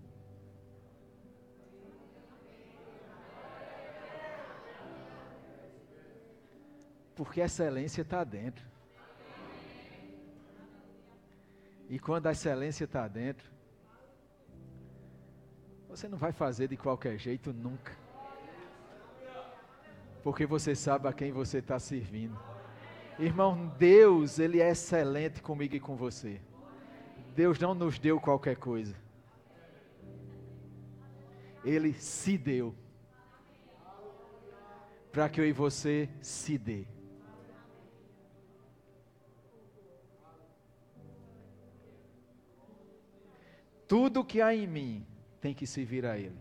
Porque a excelência está dentro. E quando a excelência está dentro, você não vai fazer de qualquer jeito nunca. Porque você sabe a quem você está servindo. Irmão, Deus, Ele é excelente comigo e com você. Deus não nos deu qualquer coisa. Ele se deu. Para que eu e você se dê. Tudo que há em mim tem que servir a Ele.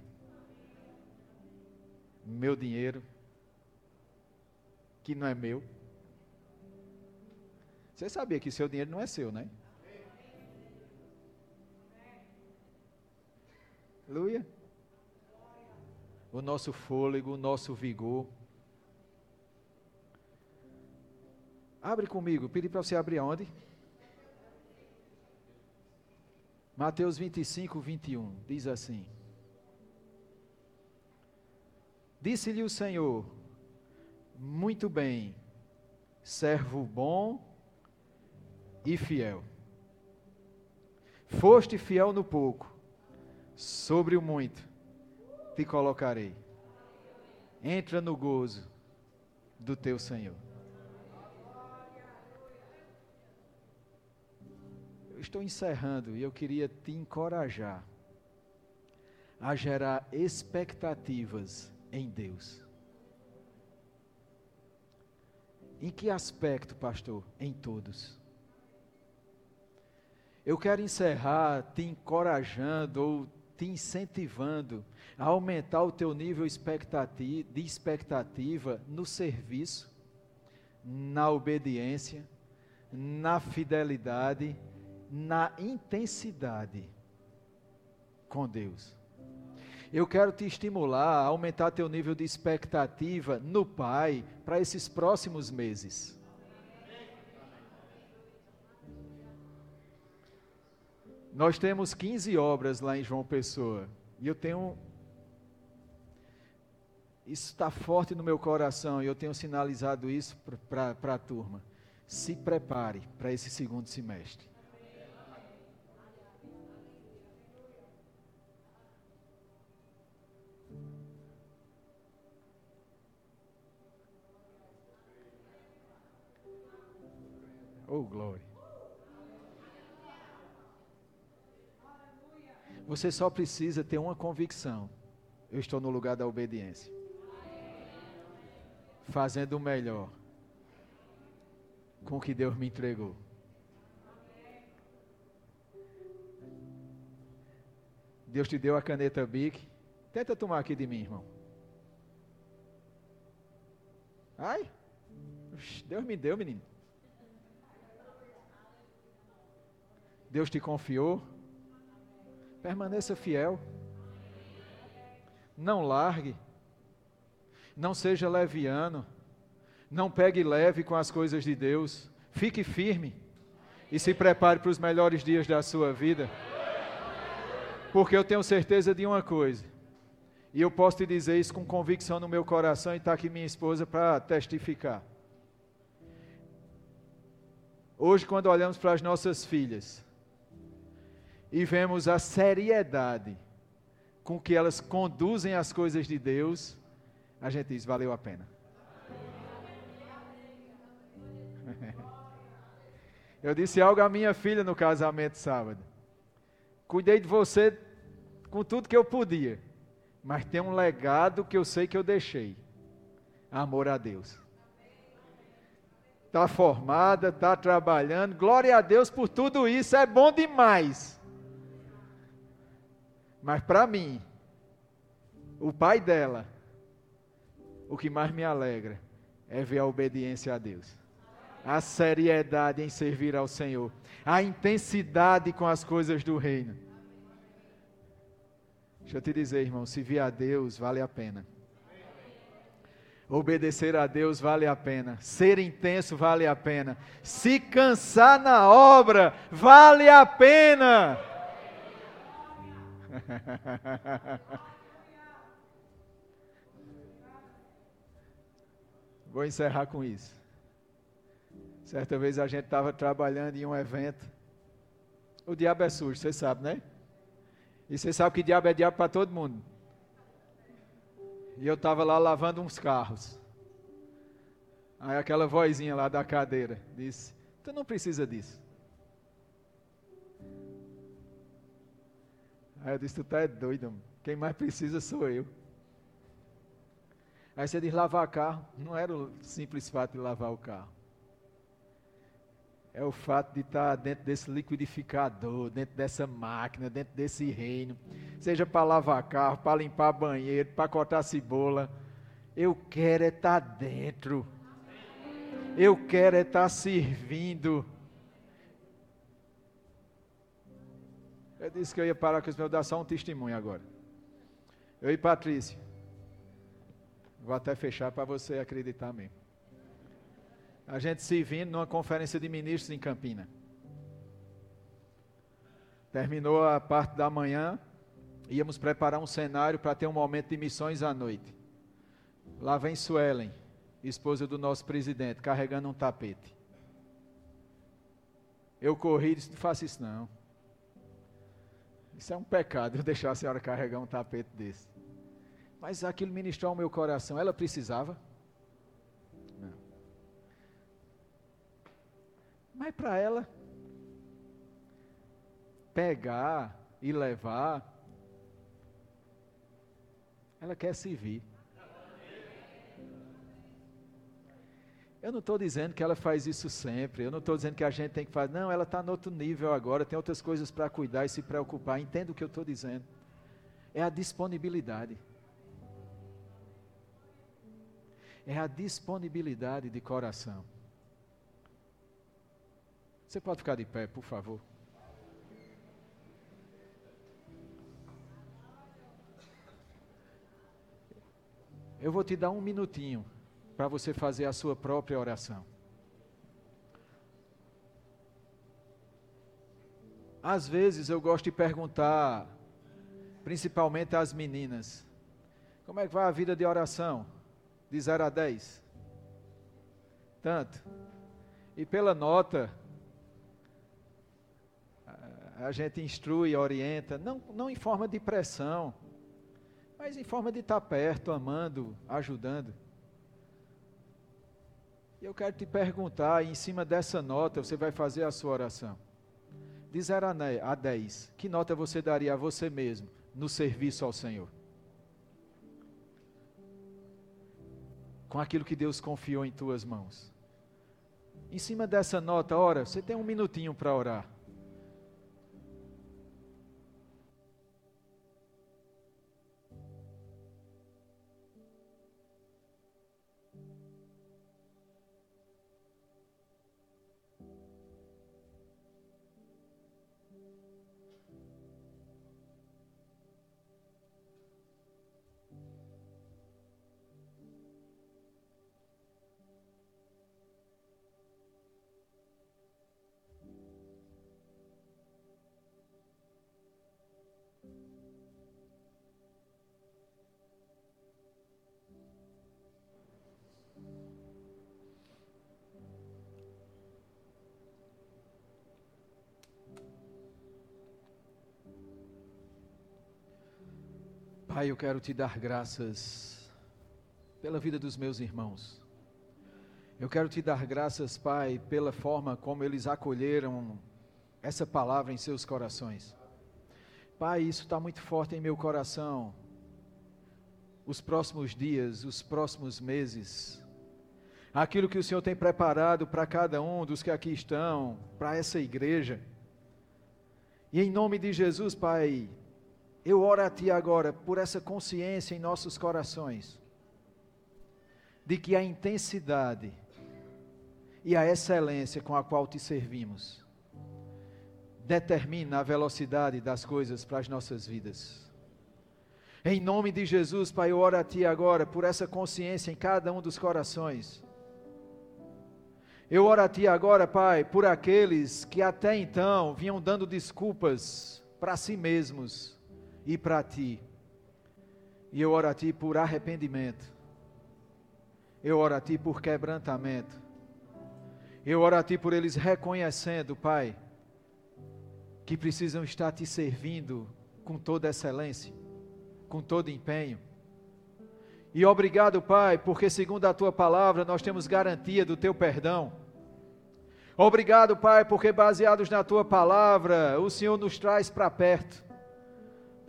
Meu dinheiro, que não é meu. Você sabia que seu dinheiro não é seu, né? Aleluia. O nosso fôlego, o nosso vigor. Abre comigo, pedi para você abrir aonde? Mateus 25, 21, diz assim: Disse-lhe o Senhor: Muito bem, servo bom e fiel. Foste fiel no pouco, sobre o muito te colocarei. Entra no gozo do teu Senhor. Estou encerrando e eu queria te encorajar a gerar expectativas em Deus. Em que aspecto, pastor? Em todos. Eu quero encerrar te encorajando ou te incentivando a aumentar o teu nível de expectativa no serviço, na obediência, na fidelidade, na intensidade com Deus. Eu quero te estimular a aumentar teu nível de expectativa no Pai para esses próximos meses. Nós temos 15 obras lá em João Pessoa. E eu tenho. Isso está forte no meu coração e eu tenho sinalizado isso para a turma. Se prepare para esse segundo semestre. Oh, glória. Você só precisa ter uma convicção. Eu estou no lugar da obediência. Fazendo o melhor com o que Deus me entregou. Deus te deu a caneta Bic. Tenta tomar aqui de mim, irmão. Ai, Deus me deu, menino. Deus te confiou. Permaneça fiel. Não largue. Não seja leviano. Não pegue leve com as coisas de Deus. Fique firme. E se prepare para os melhores dias da sua vida. Porque eu tenho certeza de uma coisa. E eu posso te dizer isso com convicção no meu coração e está aqui minha esposa para testificar. Hoje, quando olhamos para as nossas filhas, e vemos a seriedade com que elas conduzem as coisas de Deus, a gente diz: valeu a pena. Eu disse algo à minha filha no casamento sábado. Cuidei de você com tudo que eu podia, mas tem um legado que eu sei que eu deixei: amor a Deus. Está formada, está trabalhando, glória a Deus por tudo isso, é bom demais. Mas para mim, o pai dela, o que mais me alegra é ver a obediência a Deus, a seriedade em servir ao Senhor, a intensidade com as coisas do reino. Deixa eu te dizer, irmão, servir a Deus vale a pena. Obedecer a Deus vale a pena. Ser intenso vale a pena. Se cansar na obra vale a pena. Vou encerrar com isso. Certa vez a gente estava trabalhando em um evento. O diabo é sujo, você sabe, né? E você sabe que diabo é diabo para todo mundo. E eu estava lá lavando uns carros. Aí aquela vozinha lá da cadeira disse: Tu não precisa disso. Aí eu disse: Tu tá doido, quem mais precisa sou eu. Aí você diz: lavar carro. Não era o simples fato de lavar o carro. É o fato de estar dentro desse liquidificador, dentro dessa máquina, dentro desse reino. Seja para lavar carro, para limpar banheiro, para cortar cebola. Eu quero é estar dentro. Eu quero é estar servindo. Eu disse que eu ia parar com os meus, dar só um testemunho agora. Eu e Patrícia. Vou até fechar para você acreditar mesmo. A gente se vindo numa conferência de ministros em Campina. Terminou a parte da manhã, íamos preparar um cenário para ter um momento de missões à noite. Lá vem Suelen, esposa do nosso presidente, carregando um tapete. Eu corri e disse: Não faça isso não. Isso é um pecado eu deixar a senhora carregar um tapete desse. Mas aquilo ministrou ao meu coração. Ela precisava? Não. Mas para ela pegar e levar, ela quer servir. Eu não estou dizendo que ela faz isso sempre, eu não estou dizendo que a gente tem que fazer, não, ela está no outro nível agora, tem outras coisas para cuidar e se preocupar, entenda o que eu estou dizendo. É a disponibilidade. É a disponibilidade de coração. Você pode ficar de pé, por favor. Eu vou te dar um minutinho para você fazer a sua própria oração. Às vezes eu gosto de perguntar, principalmente às meninas, como é que vai a vida de oração? De 0 a 10? Tanto. E pela nota, a gente instrui, orienta, não, não em forma de pressão, mas em forma de estar perto, amando, ajudando. E eu quero te perguntar, em cima dessa nota, você vai fazer a sua oração. De 0 a 10, que nota você daria a você mesmo no serviço ao Senhor? Com aquilo que Deus confiou em tuas mãos. Em cima dessa nota, ora, você tem um minutinho para orar. Pai, eu quero te dar graças pela vida dos meus irmãos. Eu quero te dar graças, Pai, pela forma como eles acolheram essa palavra em seus corações. Pai, isso está muito forte em meu coração. Os próximos dias, os próximos meses, aquilo que o Senhor tem preparado para cada um dos que aqui estão, para essa igreja. E em nome de Jesus, Pai, eu oro a Ti agora por essa consciência em nossos corações, de que a intensidade e a excelência com a qual Te servimos determina a velocidade das coisas para as nossas vidas. Em nome de Jesus, Pai, eu oro a Ti agora por essa consciência em cada um dos corações. Eu oro a Ti agora, Pai, por aqueles que até então vinham dando desculpas para si mesmos e para ti. E eu oro a ti por arrependimento. Eu oro a ti por quebrantamento. Eu oro a ti por eles reconhecendo, Pai, que precisam estar te servindo com toda excelência, com todo empenho. E obrigado, Pai, porque segundo a tua palavra nós temos garantia do teu perdão. Obrigado, Pai, porque baseados na tua palavra, o Senhor nos traz para perto.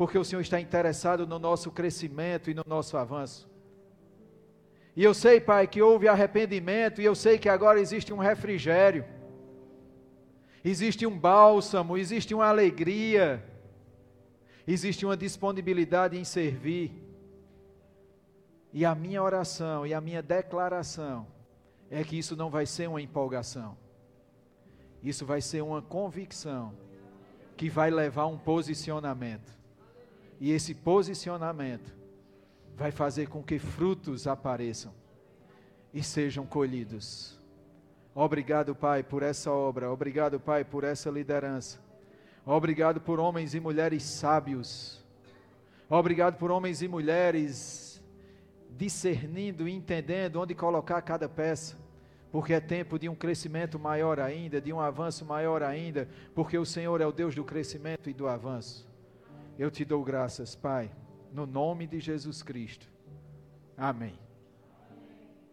Porque o Senhor está interessado no nosso crescimento e no nosso avanço. E eu sei, Pai, que houve arrependimento, e eu sei que agora existe um refrigério, existe um bálsamo, existe uma alegria, existe uma disponibilidade em servir. E a minha oração e a minha declaração é que isso não vai ser uma empolgação, isso vai ser uma convicção que vai levar a um posicionamento. E esse posicionamento vai fazer com que frutos apareçam e sejam colhidos. Obrigado, Pai, por essa obra. Obrigado, Pai, por essa liderança. Obrigado por homens e mulheres sábios. Obrigado por homens e mulheres discernindo e entendendo onde colocar cada peça. Porque é tempo de um crescimento maior ainda, de um avanço maior ainda, porque o Senhor é o Deus do crescimento e do avanço. Eu te dou graças, Pai no nome de Jesus Cristo. Amém.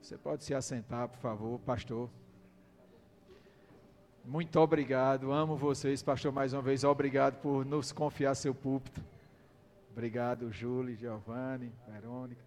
Você pode se assentar, por favor, pastor. Muito obrigado, amo vocês, pastor, mais uma vez. Obrigado por nos confiar seu púlpito. Obrigado, Júlio, Giovanni, Verônica.